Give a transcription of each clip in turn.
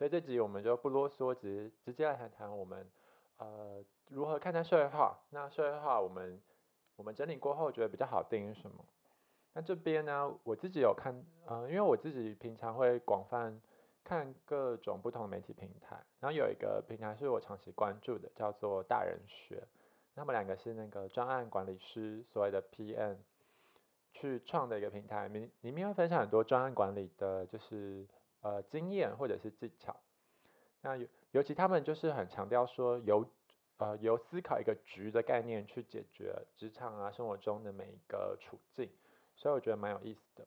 所以这集我们就不啰嗦，直直接来谈谈我们呃如何看待社会化。那社会化我们我们整理过后觉得比较好定义什么？那这边呢，我自己有看，呃，因为我自己平常会广泛看各种不同的媒体平台，然后有一个平台是我长期关注的，叫做大人学。他们两个是那个专案管理师，所谓的 PM，去创的一个平台，里里面会分享很多专案管理的，就是呃经验或者是技巧。那尤尤其他们就是很强调说，由呃由思考一个局的概念去解决职场啊生活中的每一个处境，所以我觉得蛮有意思的。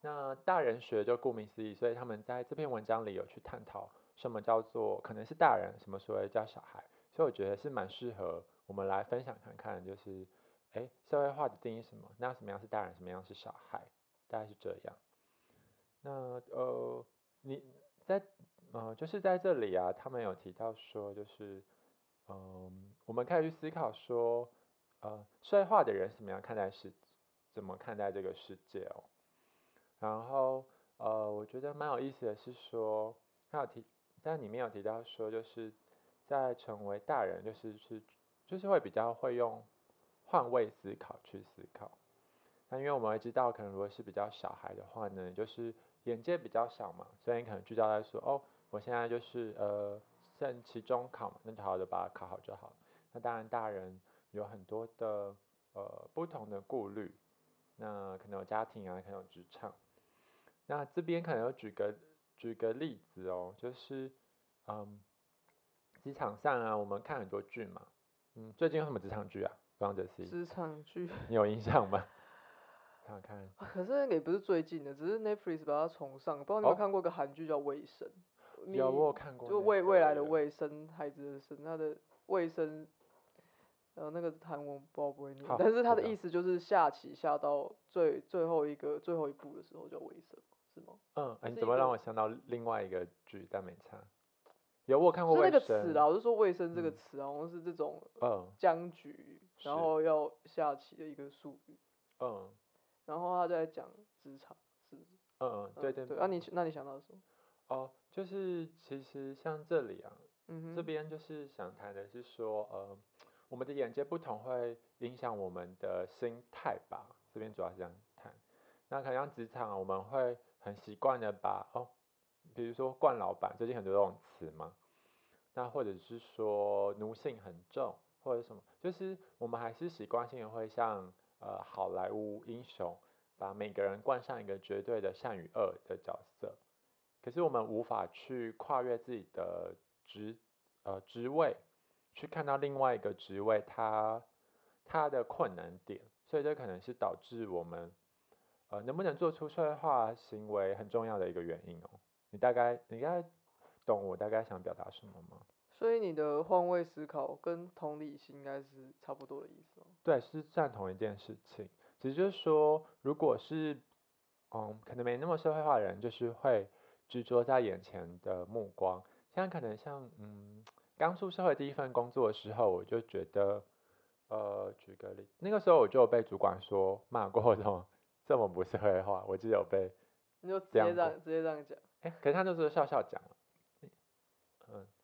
那大人学就顾名思义，所以他们在这篇文章里有去探讨什么叫做可能是大人，什么所谓叫小孩。所以我觉得是蛮适合我们来分享看看，就是，哎，社会化的定义什么？那什么样是大人，什么样是小孩？大概是这样。那呃，你在呃，就是在这里啊，他们有提到说，就是，嗯，我们可以去思考说，呃，社会化的人怎么样看待世，怎么看待这个世界哦？然后呃，我觉得蛮有意思的是说，他有提在里面有提到说，就是。在成为大人，就是是就是会比较会用换位思考去思考。那因为我们会知道，可能如果是比较小孩的话呢，就是眼界比较小嘛，所以你可能聚焦在说，哦，我现在就是呃剩期中考嘛，那就好好的把它考好就好。那当然，大人有很多的呃不同的顾虑，那可能有家庭啊，可能有职场。那这边可能要举个举个例子哦，就是嗯。职场上啊，我们看很多剧嘛，嗯，最近有什么职场剧啊？方哲熙。职场剧。你有印象吗？看看。可是也不是最近的，只是 Netflix 把它重上。不知道你有看过个韩剧叫《卫生》？有，我有看过。就未未来的卫生，孩子的生，他的卫生，呃，那个韩文不知道不会念，但是他的意思就是下棋下到最最后一个最后一步的时候叫卫生，是吗？嗯，你怎么让我想到另外一个剧？但没差。有我看过卫生，那个词啊，我是说卫生这个词啊，好像是这种僵局，然后要下棋的一个术语。嗯。然后他在讲职场，是不是？嗯对对。那你那你想到什么？哦，就是其实像这里啊，这边就是想谈的是说，呃，我们的眼界不同会影响我们的心态吧。这边主要是这样谈。那可能像职场，我们会很习惯的把哦。比如说惯老板，最近很多这种词嘛，那或者是说奴性很重，或者什么，就是我们还是习惯性的会像呃好莱坞英雄，把每个人冠上一个绝对的善与恶的角色，可是我们无法去跨越自己的职呃职位，去看到另外一个职位它它的困难点，所以这可能是导致我们呃能不能做出社会化行为很重要的一个原因哦。你大概你应该懂我大概想表达什么吗？所以你的换位思考跟同理心应该是差不多的意思吗？对，是赞同一件事情。只是就是说，如果是嗯，可能没那么社会化的人，就是会执着在眼前的目光。像可能像嗯，刚出社会第一份工作的时候，我就觉得，呃，举个例，那个时候我就被主管说骂过，这么这么不社会化，我记得有被，你就直接这样直接这样讲。哎，可是他那时候笑笑讲了，嗯，好，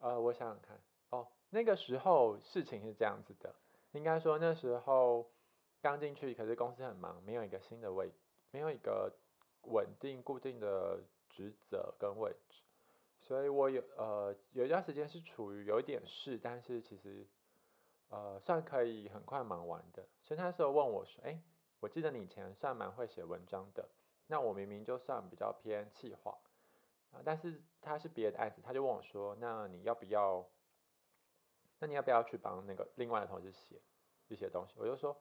呃，我想想看，哦，那个时候事情是这样子的，应该说那时候刚进去，可是公司很忙，没有一个新的位，没有一个稳定固定的职责跟位置，所以我有呃有一段时间是处于有一点事，但是其实呃算可以很快忙完的，所以那时候问我说，哎，我记得你以前算蛮会写文章的。那我明明就算比较偏气化啊，但是他是别的案子，他就问我说：“那你要不要？那你要不要去帮那个另外的同事写一些东西？”我就说：“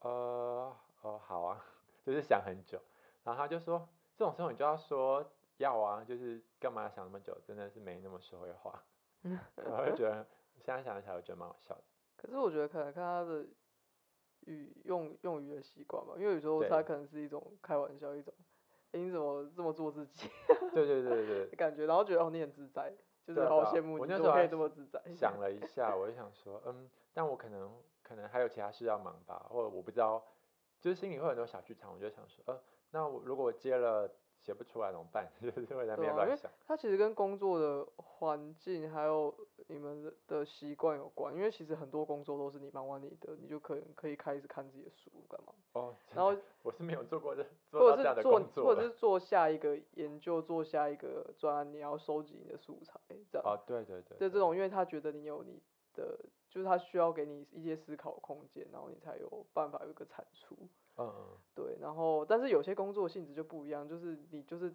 呃，哦，好啊。”就是想很久，然后他就说：“这种时候你就要说要啊，就是干嘛想那么久？真的是没那么社会化。” 我就觉得现在想起来，我觉得蛮好笑的。可是我觉得可能看他的。语用用语的习惯吧，因为有时候他可能是一种开玩笑，一种，你怎么这么做自己？对对对对，感觉，然后觉得哦你很自在，就是好羡慕你，怎么可以这么自在？想了一下，我就想说，嗯，但我可能可能还有其他事要忙吧，或者我不知道，就是心里会很多小剧场，我就想说，呃，那我如果我接了写不出来怎么办？就是会在那边乱想。它其实跟工作的环境还有你们的的习惯有关，因为其实很多工作都是你忙完你的，你就可以可以开始看自己的书干嘛，哦，然后我是没有做过这做或到这样的者是做工作或者是做下一个研究，做下一个专案，你要收集你的素材，这样。啊，对对对，对就这种，因为他觉得你有你的，就是他需要给你一些思考空间，然后你才有办法有一个产出。嗯嗯对，然后但是有些工作性质就不一样，就是你就是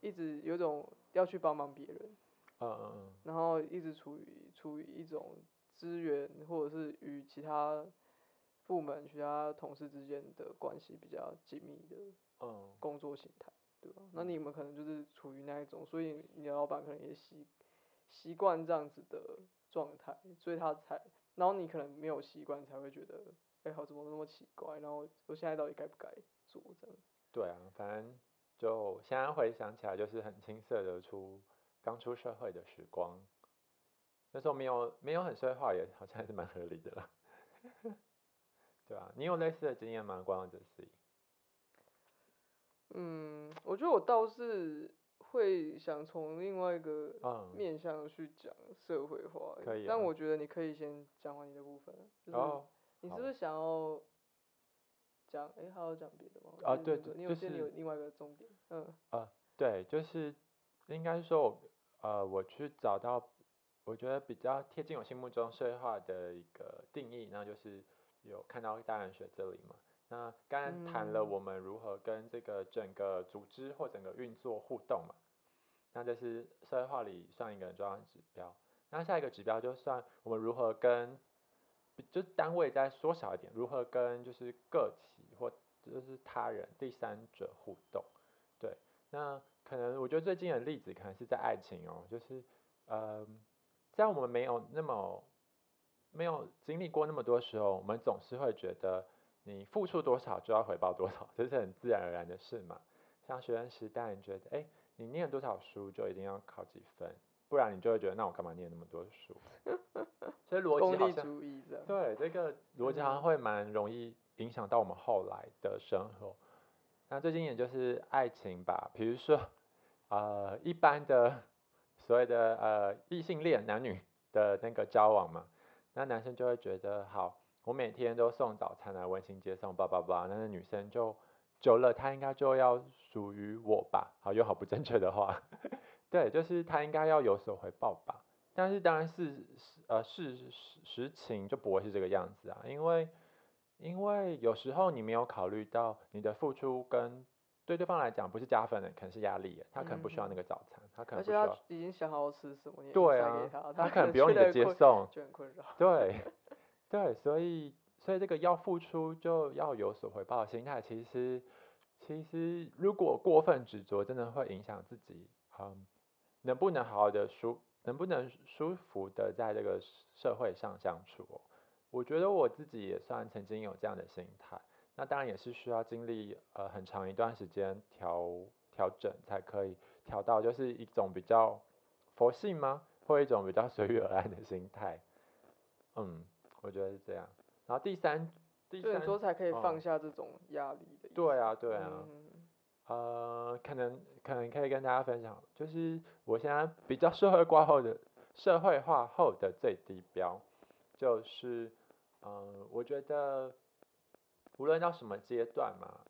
一直有种要去帮忙别人，嗯嗯嗯，然后一直处于处于一种资源或者是与其他部门、其他同事之间的关系比较紧密的嗯工作形态，对吧？那你们可能就是处于那一种，所以你的老板可能也习习惯这样子的状态，所以他才，然后你可能没有习惯，才会觉得，哎、好，怎么那么奇怪？然后我现在到底该不该做这样子？对啊，反正就现在回想起来，就是很青涩的出刚出社会的时光，那时候没有没有很社会化，也好像还是蛮合理的啦。对啊，你有类似的经验吗？光耀这 C？嗯，我觉得我倒是会想从另外一个嗯，面向去讲社会化欸，可以啊但我觉得你可以先讲完你的部分啊，就是哦，你是不是想要讲？哎、还要讲别的吗？啊还是对对就你有你有现在有是另外一个重点，嗯对，就是应该说我，呃，我去找到我觉得比较贴近我心目中社会化的一个定义，那就是有看到大人学这里嘛。那刚才谈了嗯我们如何跟这个整个组织或整个运作互动嘛，那这是社会化里算一个很重要的指标。那下一个指标就算我们如何跟，就是单位再缩小一点，如何跟就是个体或就是他人第三者互动。对，那可能我觉得最近的例子可能是在爱情哦，就是呃，在我们没有那么没有经历过那么多时候，我们总是会觉得你付出多少就要回报多少，这是很自然而然的事嘛。像学生时代，你觉得哎，诶你念多少书就一定要考几分，不然你就会觉得那我干嘛念那么多书？所以逻辑好像主义这样。对，这个逻辑好像嗯会蛮容易影响到我们后来的生活。那最近也就是爱情吧，比如说，呃，一般的所谓的呃异性恋男女的那个交往嘛，那男生就会觉得好，我每天都送早餐来温馨接送，叭叭叭，那女生就久了，她应该就要属于我吧？好，用好不正确的话，对，就是她应该要有所回报吧。但是当然是呃事实实情就不会是这个样子啊，因为因为有时候你没有考虑到你的付出跟对对方来讲不是加分的，可能是压力，他可能不需要那个早餐，他可能不需要，已经想好要吃什么，你也对啊他，他可可能不用你的接送，就很困扰。对对，所以所以这个要付出就要有所回报的心态，其实其实如果过分执着，真的会影响自己，嗯，能不能好好的舒，能不能舒服的在这个社会上相处哦。我觉得我自己也算曾经有这样的心态，那当然也是需要经历呃很长一段时间调调整，才可以调到就是一种比较佛性吗？或一种比较随遇而安的心态。嗯，我觉得是这样。然后第三，第三说才可以放哦下这种压力的意思。对啊，对啊。嗯呃，可能可能可以跟大家分享，就是我现在比较社会化后的社会化后的最低标，就是，嗯、我觉得无论到什么阶段嘛，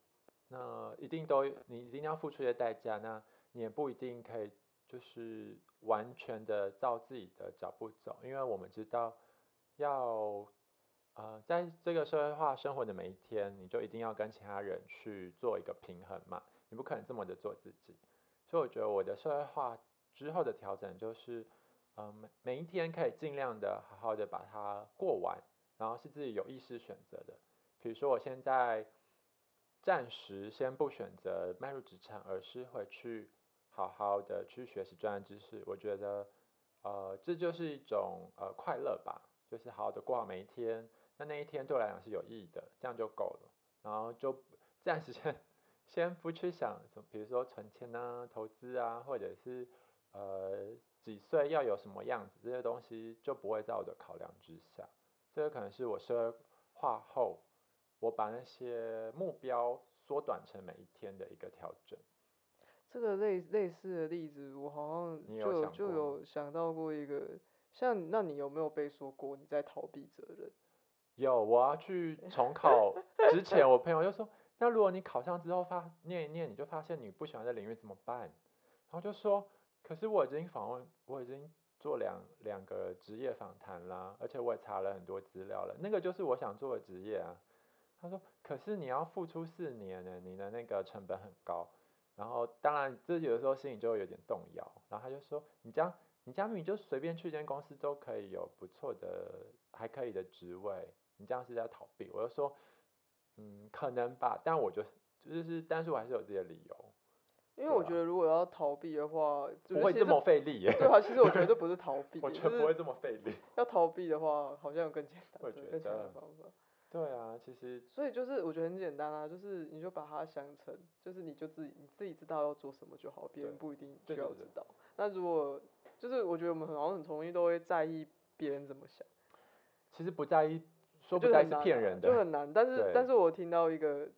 那一定都你一定要付出一些代价，那你也不一定可以就是完全的照自己的脚步走，因为我们知道要。呃，在这个社会化生活的每一天，你就一定要跟其他人去做一个平衡嘛，你不可能这么的做自己。所以我觉得我的社会化之后的调整就是，嗯、每每一天可以尽量的好好的把它过完，然后是自己有意识选择的。比如说我现在暂时先不选择迈入职场，而是回去好好的去学习专业知识，我觉得，呃，这就是一种呃快乐吧，就是好好的过好每一天。那那一天对我来讲是有意义的，这样就够了。然后就暂时先 先不去想什么，比如说存钱啊、投资啊，或者是呃几岁要有什么样子，这些东西就不会在我的考量之下。这个可能是我社会化后，我把那些目标缩短成每一天的一个调整。这个类类似的例子，我好像就有就有想到过一个，像那你有没有被说过你在逃避责任？有，我要去 重考之前，我朋友就说，那如果你考上之后发念一念，你就发现你不喜欢的领域怎么办？然后就说，可是我已经访问，我已经做两两个职业访谈啦，而且我也查了很多资料了，那个就是我想做的职业啊。他说，可是你要付出四年呢，你的那个成本很高。然后当然，这有的时候心里就会有点动摇。然后他就说，你这样，你这样你就随便去一间公司都可以有不错的，还可以的职位。你这样是在逃避？我就说，嗯，可能吧，但我就就是，但是我还是有自己的理由，因为我觉得如果要逃避的话，不会这么费力耶。对啊，其实我觉得这不是逃避，我觉得不会这么费力。要逃避的话，好像有更简单的、更强的得方法。对啊，其实所以就是我觉得很简单啊，就是你就把它想成，就是你就自己你自己知道要做什么就好，别人不一定需要知道。那如果就是我觉得我们很好像很容易都会在意别人怎么想，其实不在意，说不在意是骗人的。就很难。但是但是我听到一个，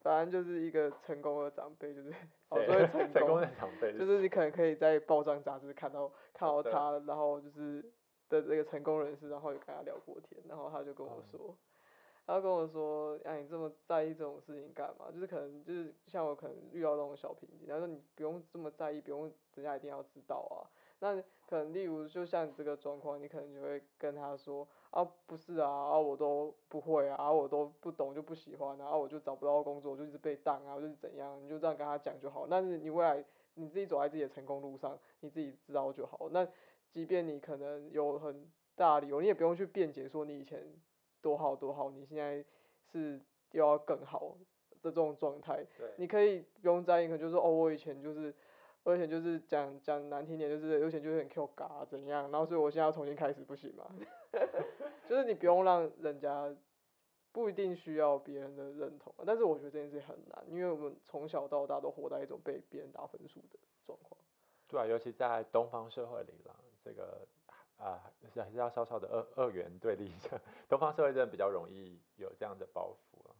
反正就是一个成功的长辈，就是 哦，对所以成功成功的长辈就是你可能可以在报章杂志看到看到他，然后就是的这个成功人士，然后有跟他聊过天，然后他就跟我嗯说，他跟我说，哎，你这么在意这种事情干嘛？就是可能就是像我可能遇到那种小瓶颈，他说你不用这么在意，不用人家一定要知道啊。那可能例如就像你这个状况，你可能就会跟他说啊，不是啊，啊我都不会啊，啊我都不懂就不喜欢啊，啊我就找不到工作，我就一直被当啊，我就是怎样，你就这样跟他讲就好。但是你未来你自己走在自己的成功路上，你自己知道就好。那即便你可能有很大理由，你也不用去辩解说你以前多好多好，你现在是又要更好的这种状态。对，你可以不用在意，可能就是哦，我以前就是，我以前就是讲讲难听点，就是有以前就是很 Q 嘎怎样，然后所以我现在要重新开始，不行吗？就是你不用让人家不一定需要别人的认同，但是我觉得这件事情很难，因为我们从小到大都活在一种被别人打分数的状况。对啊，尤其在东方社会里啦，这个啊、是还是要稍稍的二二元对立一下，东方社会真的比较容易有这样的包袱啊。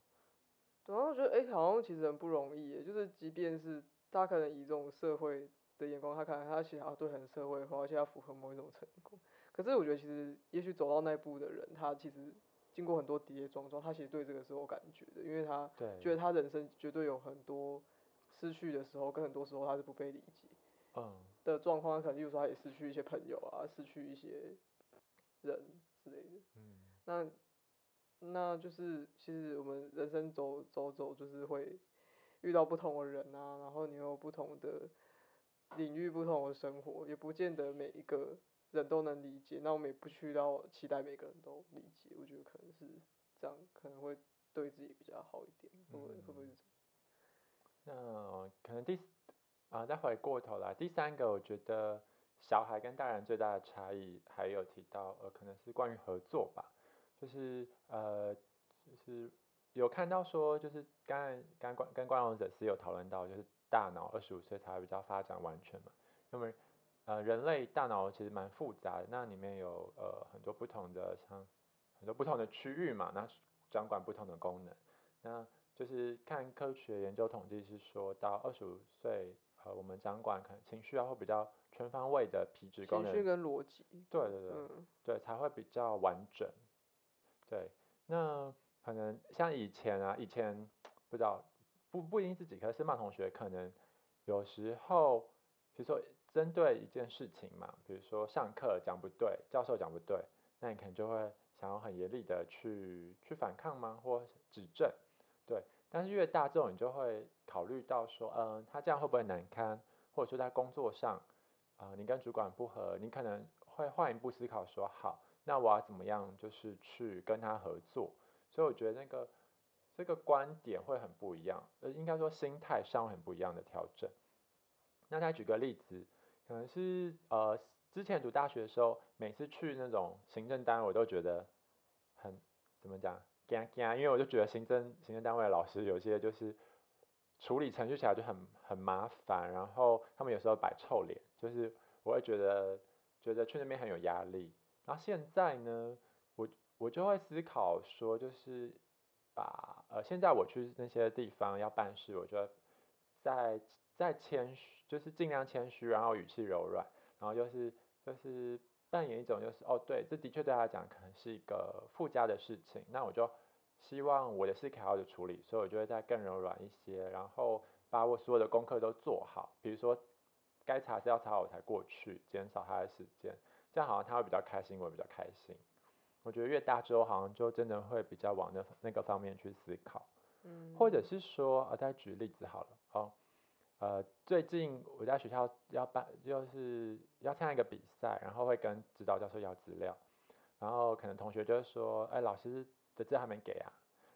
对，然后我觉得哎、诶好像其实很不容易耶，就是即便是他可能以这种社会的眼光，他可能他其实啊对很社会化，而且他符合某一种成功，可是我觉得其实也许走到那一步的人，他其实经过很多跌跌撞撞，他其实对这个是有感觉的，因为他对，觉得他人生绝对有很多失去的时候，跟很多时候他是不被理解。嗯，的状况，可能例如说他也失去一些朋友啊，失去一些人之类的。嗯，那那就是其实我们人生走走走，就是会遇到不同的人啊，然后你有不同的领域、不同的生活，也不见得每一个人都能理解。那我们也不需要期待每个人都理解，我觉得可能是这样，可能会对自己比较好一点，会不会会不会是这样？那可能第四啊，再回过头来，第三个我觉得小孩跟大人最大的差异，还有提到呃，可能是关于合作吧，就是呃，就是有看到说，就是刚才刚关跟关龙者是有讨论到，就是大脑二十五岁才会比较发展完全嘛，因为呃人类大脑其实蛮复杂的，那里面有呃很多不同的像很多不同的区域嘛，那掌管不同的功能，那就是看科学研究统计是说到二十五岁，呃，我们掌管可能情绪啊会比较全方位的皮质功情绪能，跟逻辑，对对对，嗯，对，才会比较完整。对，那可能像以前啊，以前不知道不不一定自己，可是马同学可能有时候，比如说针对一件事情嘛，比如说上课讲不对，教授讲不对，那你可能就会想要很严厉的去去反抗吗，或指正？对，但是越大这种，你就会考虑到说，嗯、他这样会不会难堪，或者说在工作上，啊、你跟主管不合，你可能会换一步思考说，好，那我要怎么样，就是去跟他合作。所以我觉得那个这个观点会很不一样，呃，应该说心态上很不一样的调整。那再举个例子，可能是呃之前读大学的时候，每次去那种行政单位，我都觉得很怎么讲，惊惊，因为我就觉得行政行政单位的老师有些就是处理程序起来就很很麻烦，然后他们有时候摆臭脸，就是我会觉得觉得去那边很有压力。然后现在呢，我我就会思考说，就是把呃现在我去那些地方要办事，我觉得在在谦虚，就是尽量谦虚，然后语气柔软，然后就是就是扮演一种就是哦，对，这的确对他来讲可能是一个附加的事情，那我就希望我的事可以好好的处理，所以我就会再更柔软一些，然后把我所有的功课都做好，比如说该查是要查我才过去，减少他的时间，这样好像他会比较开心，我也比较开心。我觉得越大之后，好像就真的会比较往那那个方面去思考，嗯，或者是说，呃，再举例子好了，哦，呃，最近我在学校要办，就是要参加一个比赛，然后会跟指导教授要资料，然后可能同学就会说，哎，老师的资料还没给啊，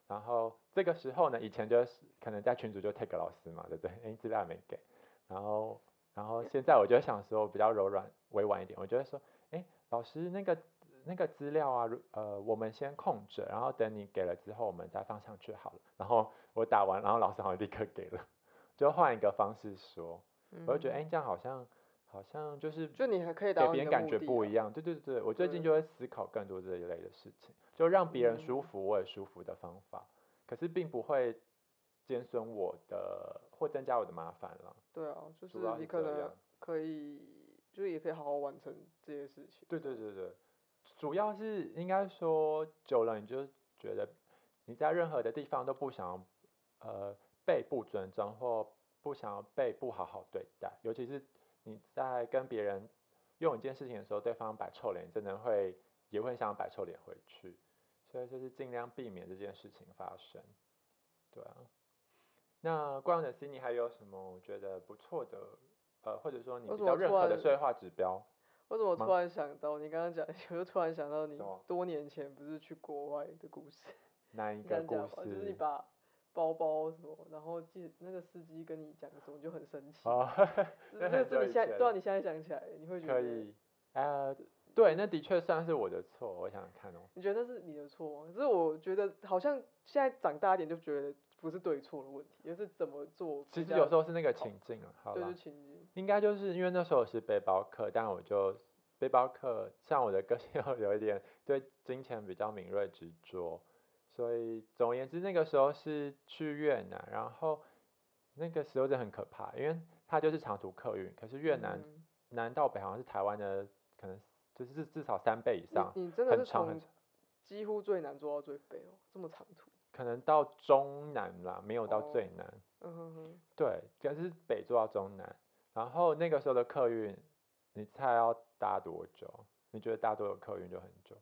然后这个时候呢，以前就是可能在群主就 take 老师嘛，对不对？哎，资料还没给，然后然后现在我就想说比较柔软委婉一点，我就会说，哎，老师那个。那个资料啊，呃，我们先空着，然后等你给了之后，我们再放上去好了。然后我打完，然后老师好像立刻给了，就换一个方式说，我就觉得哎，这样好像好像就是就你还可以给别人感觉不一样。对对对，我最近就会思考更多这一类的事情，就让别人舒服我也舒服的方法，可是并不会减损我的或增加我的麻烦了。对啊，就是你可能可以，就是也可以好好完成这些事情。对对对对。主要是应该说久了，你就觉得你在任何的地方都不想呃被不尊重或不想要被不好好对待，尤其是你在跟别人用一件事情的时候，对方摆臭脸，真的会也会想摆臭脸回去，所以就是尽量避免这件事情发生。对啊，那关于的 C，你还有什么我觉得不错的呃，或者说你比较认可的社会化指标？我怎么突然想到你刚刚讲，我 就突然想到你多年前不是去国外的故事？哪一个故事？就是你把包包什么，然后记那个司机跟你讲什么，就很生气。哦，那是你现在，对啊，你现在想起来，你会觉得？可以，呃，对，那的确算是我的错，我想想看哦。你觉得那是你的错？可是我觉得好像现在长大一点就觉得不是对错的问题，而是怎么做。其实有时候是那个情境啊，好对，就情境。应该就是因为那时候是背包客，但我就。背包客像我的个性又 有一点对金钱比较敏锐执着，所以总而言之那个时候是去越南，然后那个时候就很可怕，因为它就是长途客运，可是越南南到北好像是台湾的可能就是至至少三倍以上，你真的是从几乎最南坐到最北哦，这么长途，可能到中南啦，没有到最南，嗯哼哼，对，可是北坐到中南，然后那个时候的客运，你猜要？搭多久？你觉得搭多久客运就很久？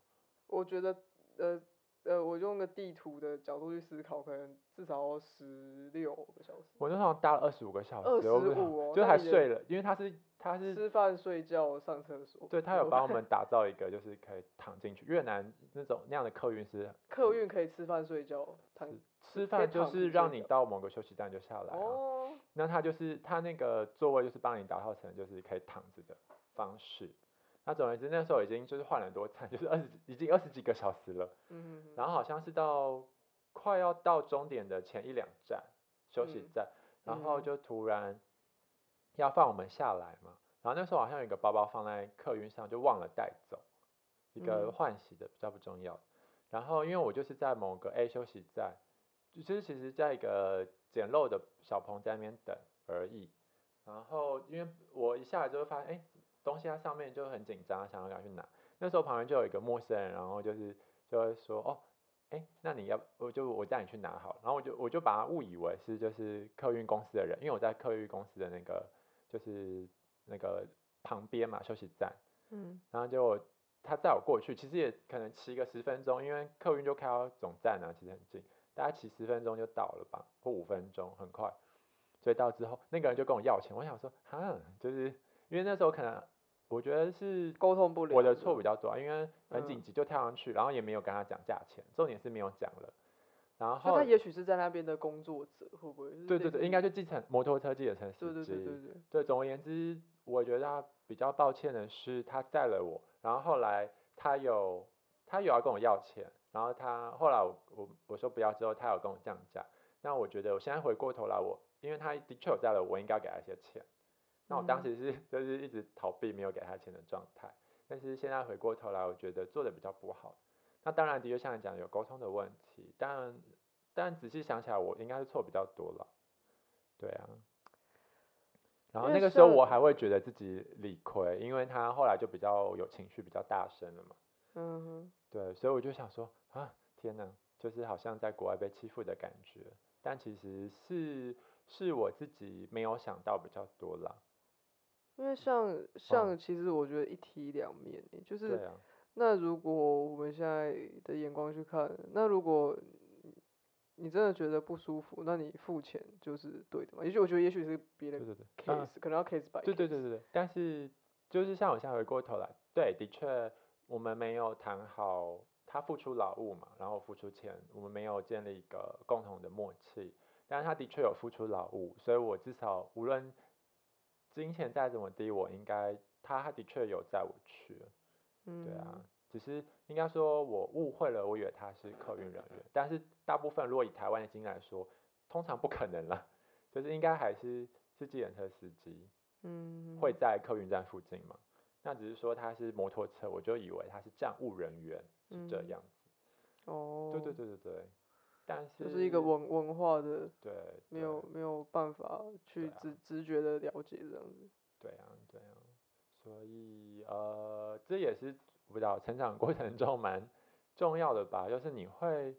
我觉得，呃呃，我用个地图的角度去思考，可能至少十六个小时。我那时候搭了二十五个小时，二十五哦，就还睡了，因为他是他是吃饭、睡觉、上厕所。对他有帮我们 打造一个，就是可以躺进去。越南那种那样的客运是客运可以吃饭、睡觉、躺。吃饭就是让你到某个休息站就下来哦。那他就是他那个座位就是帮你打造成就是可以躺着的方式。那总而言之，那时候已经就是换了很多站，就是二十已经二十几个小时了。嗯然后好像是到快要到终点的前一两站休息站，然后就突然要放我们下来嘛。然后那时候好像有一个包包放在客运上，就忘了带走，一个换洗的比较不重要。然后因为我就是在某个 A 休息站，就是其实在一个简陋的小棚在那边等而已。然后因为我一下来就会发现，哎。东西在上面就很紧张，想要赶去拿。那时候旁边就有一个陌生人，然后就是就会说，哦，哎，那你要我就我带你去拿好了。然后我就我就把他误以为是就是客运公司的人，因为我在客运公司的那个就是那个旁边嘛休息站。嗯。然后就他载我过去，其实也可能骑个十分钟，因为客运就开到总站啊，其实很近，大概骑十分钟就到了吧，或五分钟，很快。所以到之后那个人就跟我要钱，我想说，哈，就是因为那时候可能。我觉得是沟通不了，我的错比较多，因为很紧急就跳上去，然后也没有跟他讲价钱，重点是没有讲了。然后他也许是在那边的工作者，会不会？对对对，应该就继承摩托车继承司机。对对对对对。对，总而言之，我觉得他比较抱歉的是，他载了我，然后后来他有他有要跟我要钱，然后他后来我我我说不要之后，他有跟我降价。那我觉得我现在回过头来，我因为他的确有载了我，应该给他一些钱。那我当时是就是一直逃避没有给他钱的状态，但是现在回过头来，我觉得做的比较不好。那当然的确像你讲有沟通的问题，但但仔细想起来，我应该是错比较多了。对啊，然后那个时候我还会觉得自己理亏，因为他后来就比较有情绪，比较大声了嘛。嗯哼，对，所以我就想说啊，天哪，就是好像在国外被欺负的感觉。但其实是是我自己没有想到比较多啦。因为像像其实我觉得一体两面欸，就是啊，那如果我们现在的眼光去看，那如果你真的觉得不舒服，那你付钱就是对的嘛。也许我觉得也许是别的对对对，case，、嗯可能要 case by 对对 case 对对对。但是就是像我现在回过头来，对，的确我们没有谈好他付出劳务嘛，然后付出钱，我们没有建立一个共同的默契。但是他的确有付出劳务，所以我至少无论金钱再怎么低，我应该他他的确有载我去对啊，只是应该说我误会了，我以为他是客运人员，但是大部分如果以台湾的经验来说，通常不可能啦，就是应该还是是计程车司机嗯，会在客运站附近嘛，那只是说他是摩托车，我就以为他是站务人员是这嗯。样子，哦，对对对对对，但是就是一个文文化的对对没有没有办法去直直觉的了解这样子。对啊，对啊，所以呃，这也是我不知道成长过程中蛮重要的吧，就是你会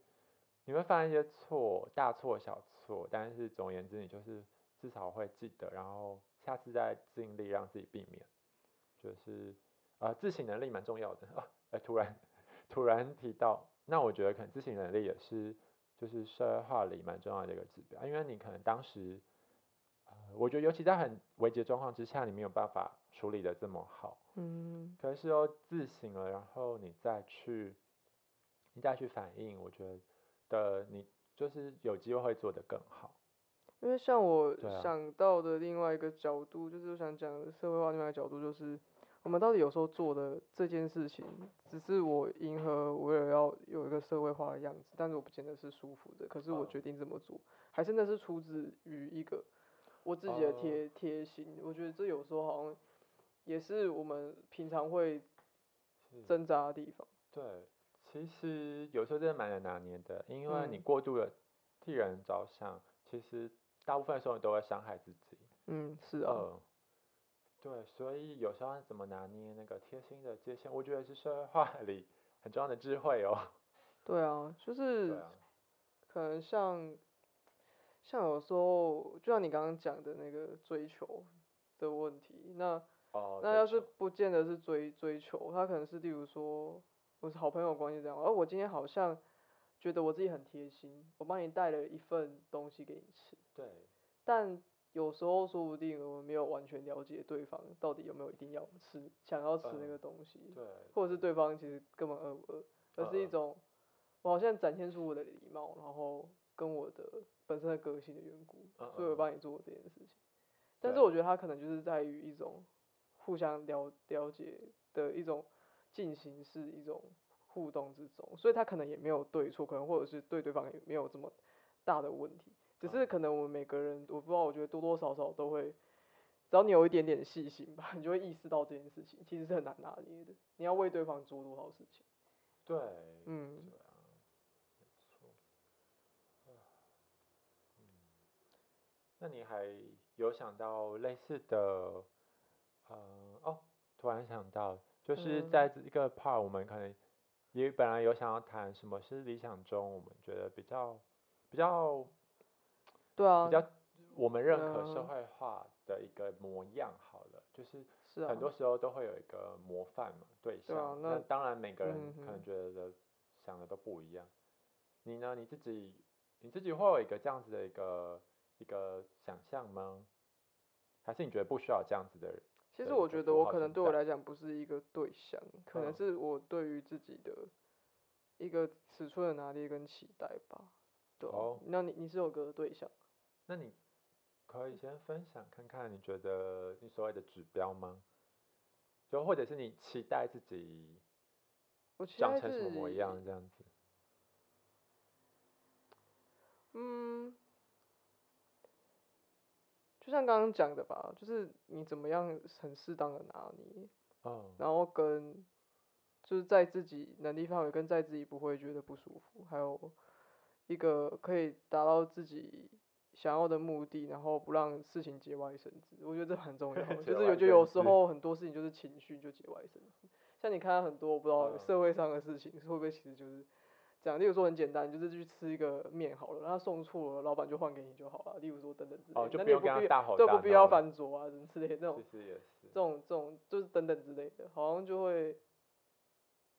你会犯一些错，大错小错，但是总而言之，你就是至少会记得，然后下次再尽力让自己避免，就是呃自省能力蛮重要的啊，哎、突然 突然提到，那我觉得可能自省能力也是就是社会化里蛮重要的一个指标，因为你可能当时。呃，我觉得尤其在很危急的状况之下，你没有办法处理的这么好，嗯可是又自省了，然后你再去，你再去反应，我觉得的你就是有机会会做得更好。因为像我想到的另外一个角度，就是我想讲的社会化另外一个角度，就是我们到底有时候做的这件事情，只是我迎合我也要有一个社会化的样子，但是我不见得是舒服的，可是我嗯决定这么做，还是那是出自于一个我自己的哦贴贴心。我觉得这有时候好像也是我们平常会是挣扎的地方。对，其实有时候真的蛮难拿捏的，因为你嗯过度的替人着想，其实大部分时候你都会伤害自己。嗯，是啊，嗯，对，所以有时候怎么拿捏那个贴心的界限，我觉得是社会化里很重要的智慧哦。对啊，就是啊，可能像像有时候，就像你刚刚讲的那个追求的问题，那哦，那要是不见得是追追求，他可能是例如说我是好朋友关系这样，而、我今天好像觉得我自己很贴心，我帮你带了一份东西给你吃，对，但有时候说不定我们没有完全了解对方到底有没有一定要吃想要吃那嗯个东西，对，或者是对方其实根本饿不饿，而是一种我好像展现出我的礼貌，然后跟我的本身的个性的缘故，嗯所以我嗯帮你做这件事情。但是我觉得他可能就是在于一种互相了了解的一种进行式，一种互动之中，所以他可能也没有对错，可能或者是对对方也没有这么大的问题，只是嗯可能我们每个人，我不知道，我觉得多多少少都会。只要你有一点点细心吧，你就会意识到这件事情其实是很难拿捏的。你要为对方做多少事情？对，嗯，对啊，没错。啊嗯，那你还有想到类似的，呃，哦，突然想到，就是嗯在这个 part，我们可能也本来有想要谈什么是理想中，我们觉得比较比较对啊，比较我们认可社嗯会化的一个模样好了，就是很多时候都会有一个模范嘛对对啊象，那当然每个人嗯可能哼觉得的想的都不一样。你呢？你自己你自己会有一个这样子的一个一个想象吗？还是你觉得不需要这样子的人？其实我觉得我号可能对我来讲不是一个对象，可能嗯是我对于自己的一个尺寸的拿捏跟期待吧。对啊、哦那你你是有个对象？那你可以先分享看看，你觉得你所谓的指标吗？就或者是你期待自己长成什么模样这样子？嗯，就像刚刚讲的吧，就是你怎么样很适当的拿捏，哦，然后跟就是在自己能力范围跟在自己不会觉得不舒服，还有一个可以达到自己想要的目的，然后不让事情节外生枝。我觉得这很重要 就是外我觉得有生枝时候很多事情就是情绪就节外生枝。像你看到很多我不知道嗯社会上的事情，会不会其实就是这样？例如说很简单，就是去吃一个面好了，然后送错了，老板就换给你就好了。例如说等等之类的，哦，就那你也不用跟他必大吼大对不必要翻桌啊，什么之类的那 种其实也是这。种这种就是等等之类的，好像就会，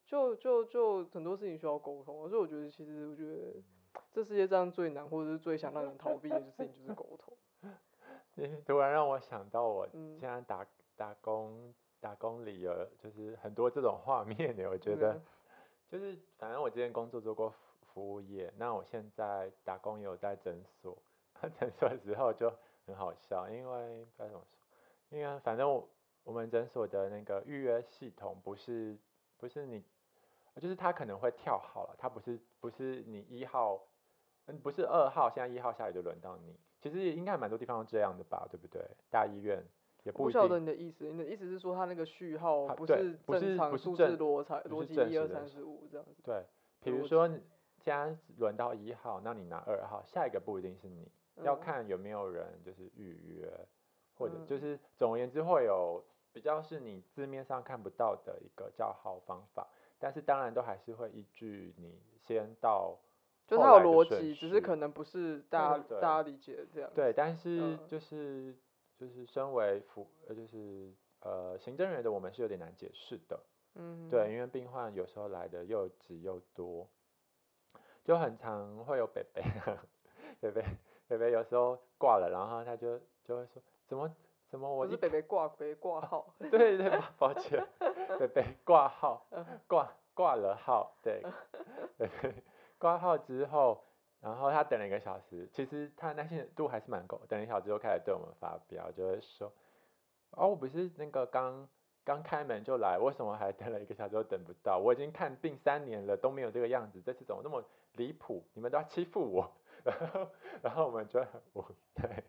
就就就很多事情需要沟通，所以我觉得其实我觉得这世界上最难或者是最想让人逃避的事情就是沟通。你突然让我想到我嗯现在打打工打工里有就是很多这种画面呢，我觉对得 就是反正我之前工作做过服服务业，那我现在打工也有在诊所，诊所的时候就很好笑，因为该怎么说？因为反正我我们诊所的那个预约系统不是不是你，就是他可能会跳号了，他不是不是你一号，嗯不是二号，现在一号下雨就轮到你。其实应该蛮多地方都这样的吧，对不对？大医院也我不晓得你的意思，你的意思是说他那个序号不是不是正常数字逻才不逻辑一二三四五这样子？对，比如逻说现在轮到一号，那你拿二号，下一个不一定是你，要嗯看有没有人就是预约，或者就嗯是总而言之会有比较是你字面上看不到的一个叫号方法，但是当然都还是会依据你先到就它有逻辑，只是可能不是大家大家理解的这样。对，但是嗯就是就是身为服呃就是呃行政人员的我们是有点难解释的，嗯，对，因为病患有时候来的又急又多，就很常会有北北，北北北北有时候挂了，然后他就就会说怎么怎么我不是一北北挂北北挂号。对对抱抱歉，北北挂号嗯挂挂了号，对对 对，挂号之后，然后他等了一个小时，其实他耐心度还是蛮够，等了一小时就开始对我们发飙，就会说，哦，我不是那个刚刚开门就来，为什么还等了一个小时都等不到？我已经看病三年了都没有这个样子，这次怎么那么离谱？你们都要欺负我？然后然后我们就很无奈，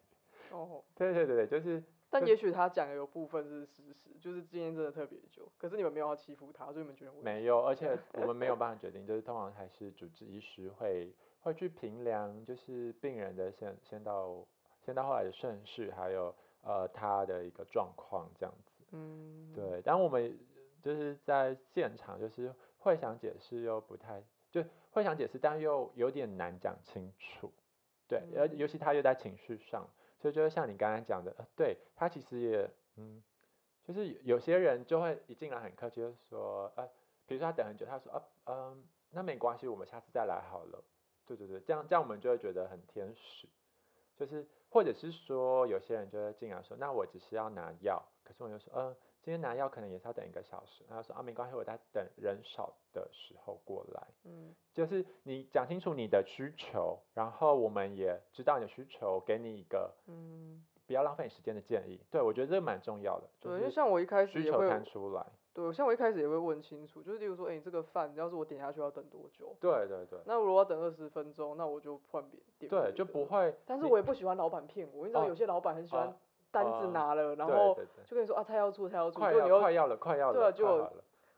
哦，对对对对，就是就但也许他讲的有部分是事实，就是今天真的特别久，可是你们没有要欺负他，所以你们觉得很委屈没有，而且我们没有办法决定，就是通常还是主治医师会会去评量，就是病人的先先到先到后来的顺序，还有呃他的一个状况这样子。嗯，对，但我们就是在现场，就是会想解释又不太，就会想解释，但又有点难讲清楚。对，而嗯尤其他又在情绪上，所以就是像你刚才讲的，呃对他其实也嗯，就是有些人就会一进来很客气，就说呃，比如说他等很久，他说啊嗯，那没关系，我们下次再来好了。对对对，这样这样我们就会觉得很天使，就是或者是说有些人就会进来说，那我只是要拿药，可是我就说，嗯、今天拿药可能也是要等一个小时，他说啊没关系，我在等人少的时候过来。嗯，就是你讲清楚你的需求，然后我们也知道你的需求，给你一个嗯，不要浪费你时间的建议。对我觉得这个蛮重要的，就对，因为像我一开始需求也会摊出来。对，像我一开始也会问清楚，就是例如说，哎、你这个饭要是我点下去要等多久？对对对那如果要等二十分钟，那我就换别点别对，就不会。但是我也不喜欢老板骗我，你知道哦有些老板很喜欢哦单哦子拿了，然对后就跟你说啊他要出他要出，快就你又要快要了，快要了，对啊就。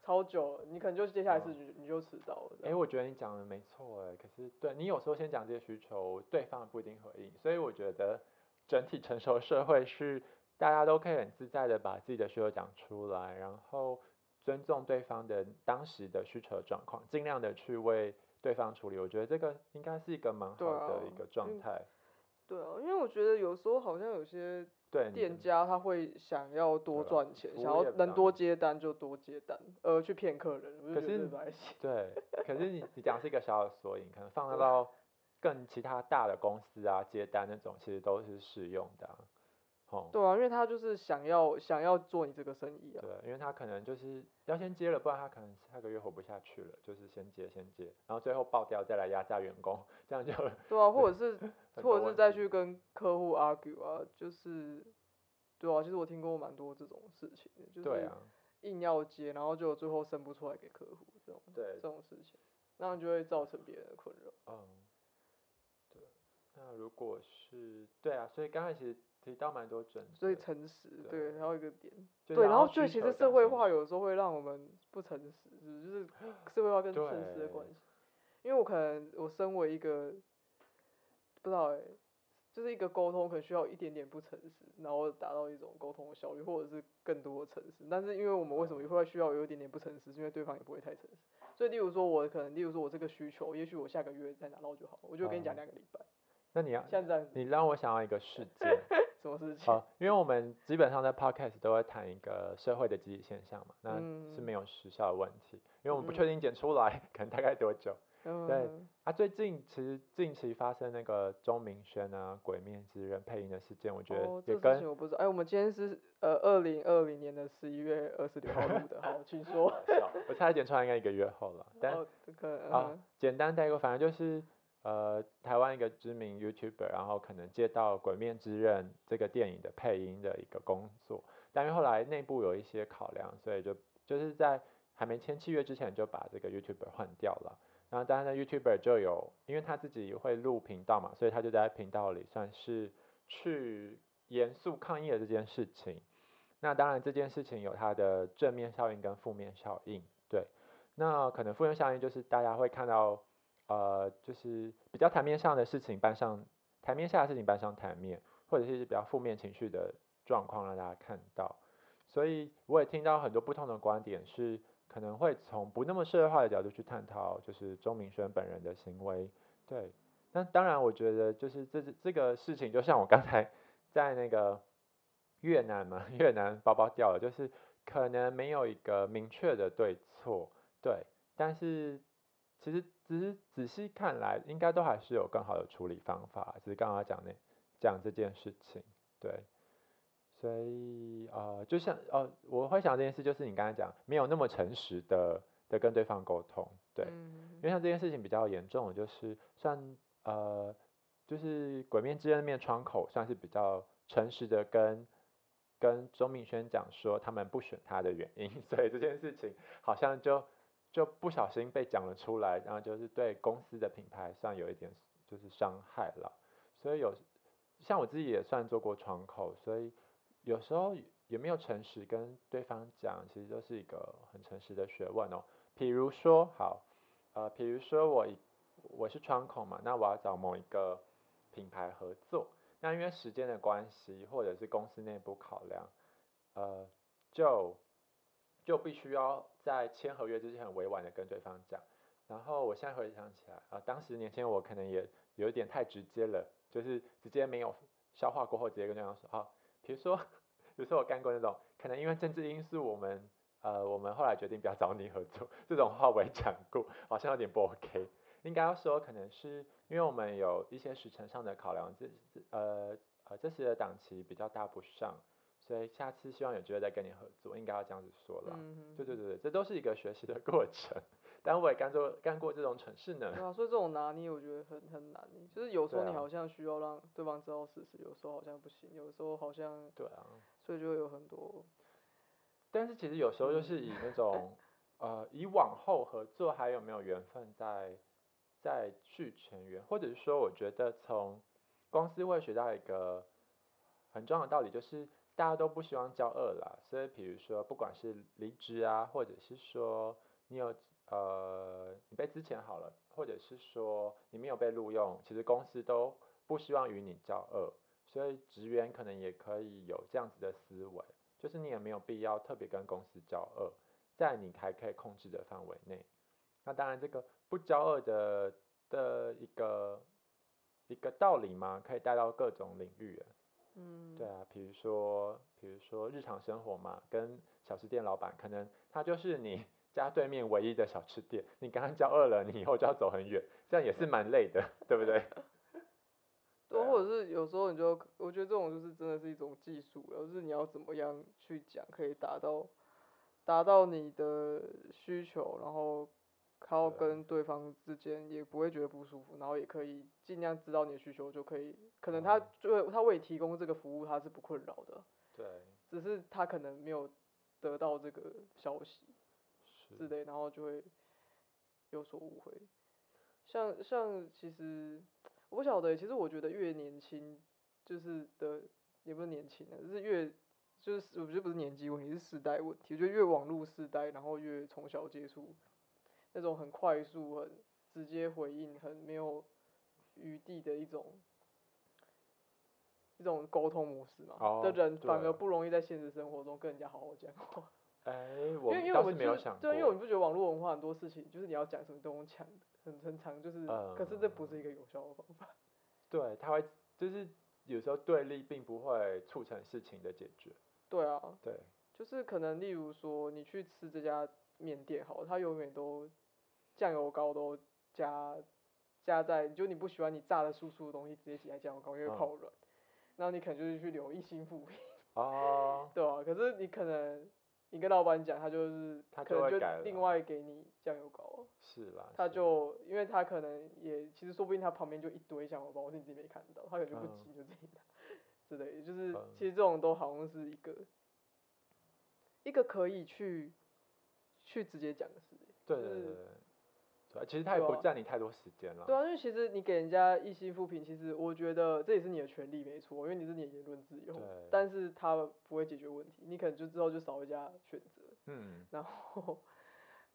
超久了，你可能就接下来嗯是你你就迟到了这哎、我觉得你讲的没错哎，可是对你有时候先讲这些需求，对方不一定回应，所以我觉得整体成熟社会是大家都可以很自在的把自己的需求讲出来，然后尊重对方的当时的需求状况，尽量的去为对方处理。我觉得这个应该是一个蛮好的一个状因态。对啊，因为我觉得有时候好像有些对，店家他会想要多赚钱，想要能多接单就多接单，呃，去骗客人，可是。对，可是你你讲是一个小小的缩影，可能放大到更其他大的公司啊接单那种，其实都是适用的、啊。哦，对啊，因为他就是想要想要做你这个生意啊。对，因为他可能就是要先接了，不然他可能下个月活不下去了，就是先接先接，然后最后爆掉再来压榨员工，这样就 对啊，或者是 或者是再去跟客户 argue 啊，就是对啊，其实我听过蛮多这种事情的，就是对啊，硬要接，然后就最后生不出来给客户这种对这种事情，那就会造成别人的困扰。嗯，对。那如果是对啊，所以刚才其实提到蛮多准，所以诚实，对对，还有一个点，就是对，然后要对，其实社会化有时候会让我们不诚实，是不是？就是社会化跟诚实的对关系。因为我可能我身为一个不知道哎、就是一个沟通可能需要一点点不诚实，然后达到一种沟通的效率，或者是更多的诚实。但是因为我们为什么会需要有一点点不诚实，是因为对方也不会太诚实。所以例如说我可能，例如说我这个需求，也许我下个月再拿到就好，我就跟你讲两个礼拜。那你要像这样子，你让我想要一个事件，什么事情？哦，因为我们基本上在 podcast 都会谈一个社会的集体现象嘛，那是没有时效的问题，因为我们不确定剪出来可能大概多久。对，啊，最近其实近期发生那个钟明轩啊《鬼面之刃》配音的事件，我觉得也跟我不知道。哎，我们今天是呃二零二零年的十一月二十六号录的，好，请说。我猜剪出来应该一个月后了，但啊，简单带过，反正就是呃台湾一个知名 YouTuber，然后可能接到《鬼面之刃》这个电影的配音的一个工作，但是后来内部有一些考量，所以就就是在还没签契约之前就把这个 YouTuber 换掉了。然后当然，YouTuber 就有，因为他自己会录频道嘛，所以他就在频道里算是去严肃抗议了这件事情。那当然这件事情有它的正面效应跟负面效应，对。那可能负面效应就是大家会看到，呃，就是比较台面上的事情搬上台面下的事情搬上台面，或者是比较负面情绪的状况让大家看到。所以我也听到很多不同的观点是。可能会从不那么社会化的角度去探讨，就是钟明轩本人的行为，对。那当然，我觉得就是这这个事情，就像我刚才在那个越南嘛，越南包包掉了，就是可能没有一个明确的对错，对。但是其实只是仔细看来，应该都还是有更好的处理方法，只是刚刚讲那讲这件事情，对。所以呃，就像呃，我会想这件事，就是你刚才讲没有那么诚实的的跟对方沟通，对，因为像这件事情比较严重，就是算呃，就是鬼面之刃那面窗口算是比较诚实的跟跟周明轩讲说他们不选他的原因，所以这件事情好像就就不小心被讲了出来，然后就是对公司的品牌上有一点就是伤害了，所以有像我自己也算做过窗口，所以。有时候有没有诚实跟对方讲，其实都是一个很诚实的学问哦。比如说，好，呃，比如说我我是窗口嘛，那我要找某一个品牌合作，那因为时间的关系，或者是公司内部考量，呃，就就必须要在签合约之前很委婉的跟对方讲。然后我现在回想起来，啊，当时年轻我可能也有一点太直接了，就是直接没有消化过后，直接跟对方说，好。比如说，比如说我干过那种，可能因为政治因素，我们呃，我们后来决定不要找你合作，这种话我也讲过，好像有点不 OK。应该要说，可能是因为我们有一些时程上的考量，这呃呃这次的档期比较搭不上，所以下次希望有机会再跟你合作，应该要这样子说了。对对对对，这都是一个学习的过程。但我也干做干过这种蠢事呢。对啊，所以这种拿捏我觉得很很难。就是有时候你好像需要让对方知道事实，有时候好像不行，有时候好像。对啊。所以就会有很多。但是其实有时候就是以那种呃以往后合作还有没有缘分在在续前缘，或者是说我觉得从公司会学到一个很重要的道理，就是大家都不希望交恶啦。所以比如说不管是离职啊，或者是说你有。呃，你被之前好了，或者是说你没有被录用，其实公司都不希望与你交恶，所以职员可能也可以有这样子的思维，就是你也没有必要特别跟公司交恶，在你还可以控制的范围内。那当然，这个不交恶的的一个一个道理嘛，可以带到各种领域。嗯，对啊，比如说比如说日常生活嘛，跟小吃店老板，可能他就是你。家对面唯一的小吃店，你刚刚叫饿了，你以后就要走很远，这样也是蛮累的，对不对？对，或者是有时候你就，我觉得这种就是真的是一种技术，就是你要怎么样去讲，可以达到达到你的需求，然后靠跟对方之间也不会觉得不舒服，然后也可以尽量知道你的需求，就可以，可能他就他为你提供这个服务，他是不困扰的，对，只是他可能没有得到这个消息。之类，然后就会有所误会。像像其实我不晓得，其实我觉得越年轻就是的，也不是年轻的，是越就是我觉得不是年纪问题，是时代问题。我觉得越网络时代，然后越从小接触那种很快速、很直接回应、很没有余地的一种一种沟通模式嘛，哦的人反而不容易在现实生活中跟人家好好讲话。哎，因我为因为倒是我们就是没有想，对，因为我们不觉得网络文化很多事情，就是你要讲什么都用抢的，很很长，就是，可是这不是一个有效的方法。对，他会就是有时候对立并不会促成事情的解决。对啊，对，就是可能例如说你去吃这家面店好了，它永远都酱油膏都加加在，就你不喜欢你炸的酥酥的东西直接挤在酱油膏，因为泡软，然后你可能就是去留一星负评，哦，对啊，可是你可能你跟老板讲，他就是他可能就另外给你酱油膏，是啦，他就因为他可能也其实说不定他旁边就一堆酱油包，是你自己没看到，他可能就不嗯。急就自己拿之类，就是嗯。其实这种都好像是一个一个可以去去直接讲的事情。就是对对对对对，其实他也不占你太多时间了。对啊，因为其实你给人家一心扶贫，其实我觉得这也是你的权利，没错，因为你是你的言论自由对。但是他不会解决问题，你可能就之后就少一家选择，嗯，然后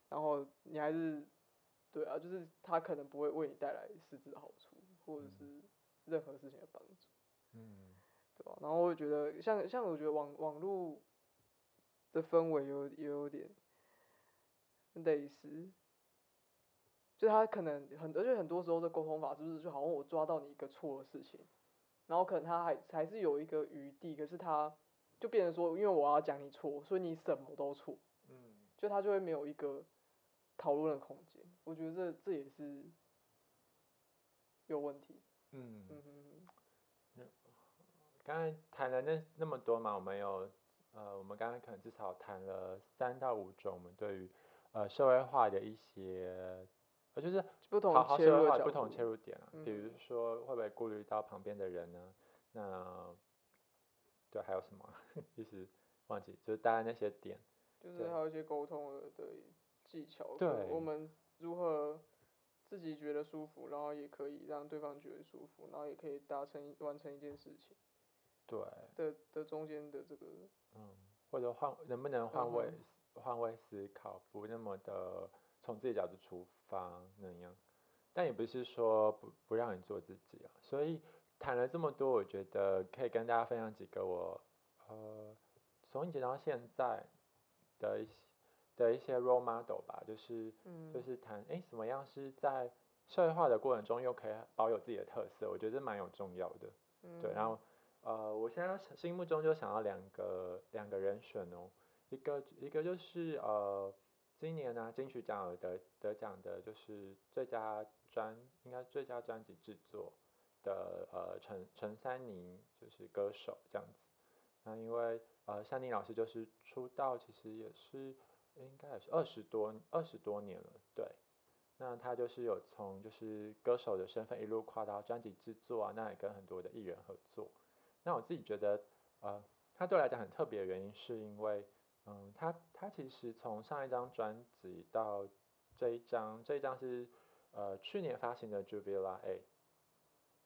然后你还是对啊，就是他可能不会为你带来实质的好处，或者是任何事情的帮助，嗯，对吧、然后我也觉得像像我觉得网网络的氛围有也有点类似。就他可能很，而且很多时候的沟通法是不是就好像我抓到你一个错的事情，然后可能他还还是有一个余地，可是他就变成说，因为我要讲你错，所以你什么都错，嗯，就他就会没有一个讨论的空间。我觉得这这也是有问题。嗯嗯嗯刚才谈了那那么多嘛，我们有呃，我们刚才可能至少谈了三到五种我们对于呃社会化的一些，呃就是不同好好切入的角度同切入点啊，比如嗯说会不会顾虑到旁边的人呢？那对还有什么？一时忘记，就是大概那些点。就是还有一些沟通的的技巧，对我们如何自己觉得舒服，然后也可以让对方觉得舒服，然后也可以达成完成一件事情对，的的中间的这个，嗯，或者换能不能换位换位思考，不那么的从自己角度出发那样，但也不是说不不让你做自己啊。所以谈了这么多，我觉得可以跟大家分享几个我呃从以前到现在的一些的一些 role model 吧，就是嗯，就是谈诶怎么样是在社会化的过程中又可以保有自己的特色，我觉得这蛮有重要的。对，然嗯。后呃，我现在心目中就想要两个两个人选哦，一个一个就是呃，今年呢、金曲奖有得得奖的就是最佳专应该最佳专辑制作的呃陈陈珊妮就是歌手这样子。那因为呃珊妮老师就是出道其实也是应该也是二十多二十多年了，对。那他就是有从就是歌手的身份一路跨到专辑制作啊，那也跟很多的艺人合作。那我自己觉得，呃，他对我来讲很特别的原因，是因为，嗯，他他其实从上一张专辑到这一张，这一张是呃去年发行的《Jubila A》，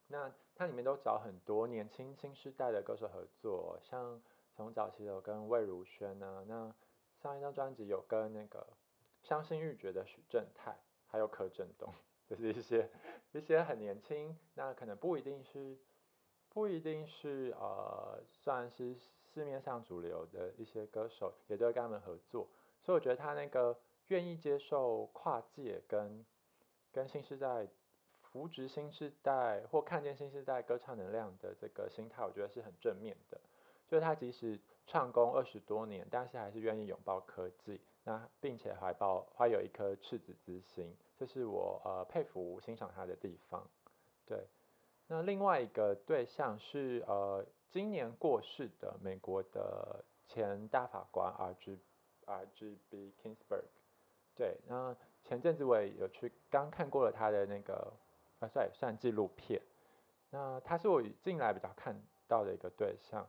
那它里面都找很多年轻新时代的歌手合作，像从早期有跟魏如萱啊，那上一张专辑有跟那个伤心欲绝的许正泰，还有柯震东，就是一些一些很年轻，那可能不一定是不一定是呃算是市面上主流的一些歌手，也都会跟他们合作，所以我觉得他那个愿意接受跨界跟跟新时代扶植新时代或看见新时代歌唱能量的这个心态，我觉得是很正面的。就是他即使唱功二十多年，但是还是愿意拥抱科技，那并且怀抱怀有一颗赤子之心，这是我呃佩服欣赏他的地方。对，那另外一个对象是呃今年过世的美国的前大法官 R G R G B Kingsburg。对，那前阵子我也有去刚看过了他的那个啊，算算纪录片。那他是我近来比较看到的一个对象。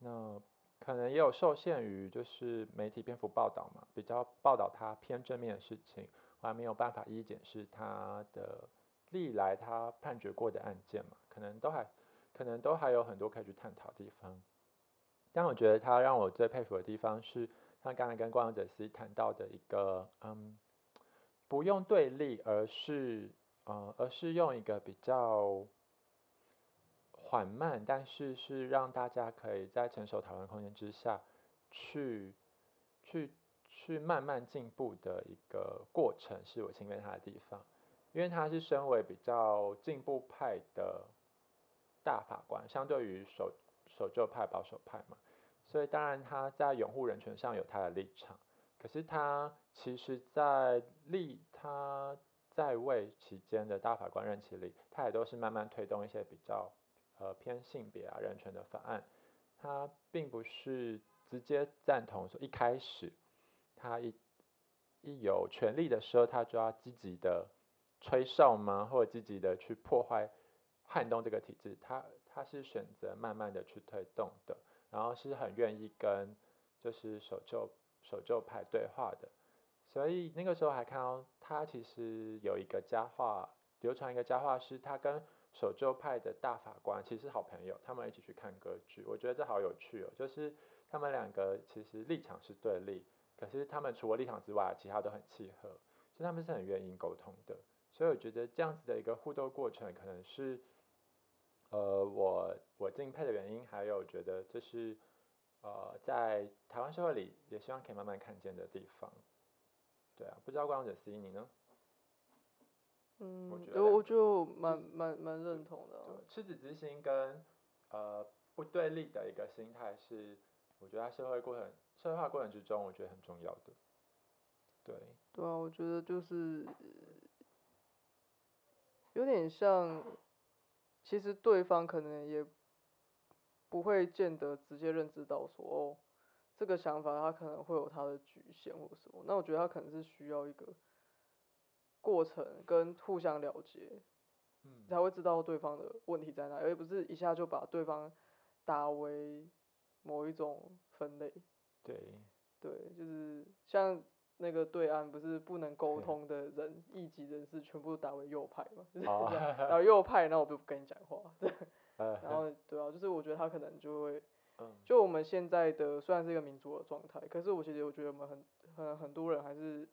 那可能也有受限于就是媒体篇幅报道嘛，比较报道他偏正面的事情，我还没有办法一一检视他的历来他判决过的案件嘛，可能都还可能都还有很多可以去探讨的地方。但我觉得他让我最佩服的地方是，他刚才跟光阳者司谈到的一个嗯，不用对立，而是呃，而是用一个比较缓慢，但是是让大家可以在成熟讨论空间之下，去去去慢慢进步的一个过程，是我钦佩他的地方。因为他是身为比较进步派的大法官，相对于守守旧派保守派嘛，所以当然他在拥护人权上有他的立场。可是他其实，在立他在位期间的大法官任期里，他也都是慢慢推动一些比较呃偏性别啊人权的法案。他并不是直接赞同说一开始他一一有权利的时候，他就要积极的。吹哨吗？或者积极的去破坏、撼动这个体制？他他是选择慢慢的去推动的，然后是很愿意跟就是守旧守旧派对话的。所以那个时候还看到他其实有一个佳话，流传一个佳话是，他跟守旧派的大法官其实是好朋友，他们一起去看歌剧。我觉得这好有趣哦，就是他们两个其实立场是对立，可是他们除了立场之外，其他都很契合，所以他们是很愿意沟通的。所以我觉得这样子的一个互动过程，可能是，呃，我我敬佩的原因，还有觉得这是，呃，在台湾社会里也希望可以慢慢看见的地方。对啊，不知道观众者 C 你呢？嗯，我我就蛮蛮蛮认同的。赤子之心跟呃不对立的一个心态是，我觉得在社会过程社会化过程之中，我觉得很重要的。对。对啊，我觉得就是。有点像，其实对方可能也不会见得直接认知到说，哦，这个想法他可能会有他的局限或什么。那我觉得他可能是需要一个过程跟互相了解，嗯，才会知道对方的问题在哪，而不是一下就把对方打为某一种分类。对，对，就是像。那个对岸不是不能沟通的人，异己人士全部打为右派嘛？然后右派，那我就不跟你讲话。然后对啊，就是我觉得他可能就会，就我们现在的虽然是一个民主的状态，可是我其实我觉得我们很很很多人还是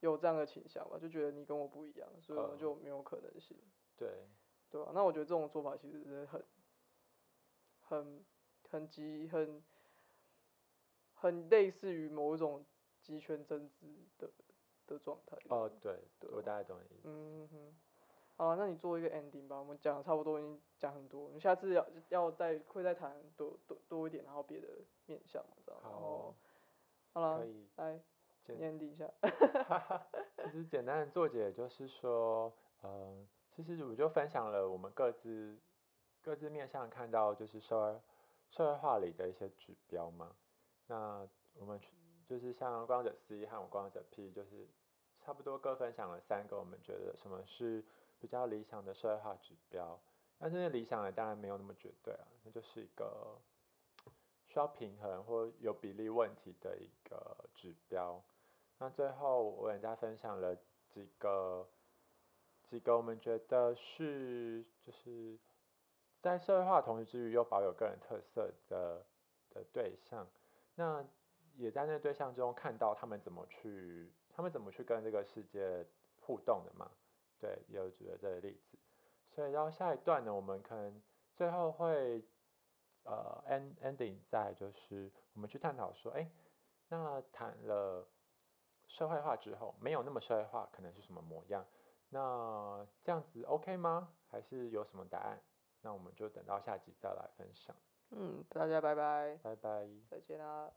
有这样的倾向吧，就觉得你跟我不一样，所以我们就没有可能性。对，对吧？那我觉得这种做法其实是很很很急很很类似于某一种。集权政治的的状态。哦，对，我大概懂你意思。嗯哼，好，那你做一个 ending 吧，我们讲差不多，已经讲很多，你下次要要再会再谈多多多一点，然后别的面向，知道吗？好，好了，可以，来 ending 一下。其实简单的作解就是说，嗯，其实我就分享了我们各自各自面向看到就是社社会化里的一些指标嘛，那我们。就是像光者 C 和我光者 P，就是差不多各分享了三个我们觉得什么是比较理想的社会化指标。那这些理想的当然没有那么绝对啊，那就是一个需要平衡或有比例问题的一个指标。那最后我给大家分享了几个几个我们觉得是就是在社会化同时之余又保有个人特色的的对象。那也在那对象中看到他们怎么去，他们怎么去跟这个世界互动的嘛？对，也有举了这个例子。所以到下一段呢，我们可能最后会呃 end ending 在就是我们去探讨说，哎，那谈了社会化之后，没有那么社会化，可能是什么模样？那这样子 OK 吗？还是有什么答案？那我们就等到下集再来分享。嗯，大家拜拜。拜拜。再见啦。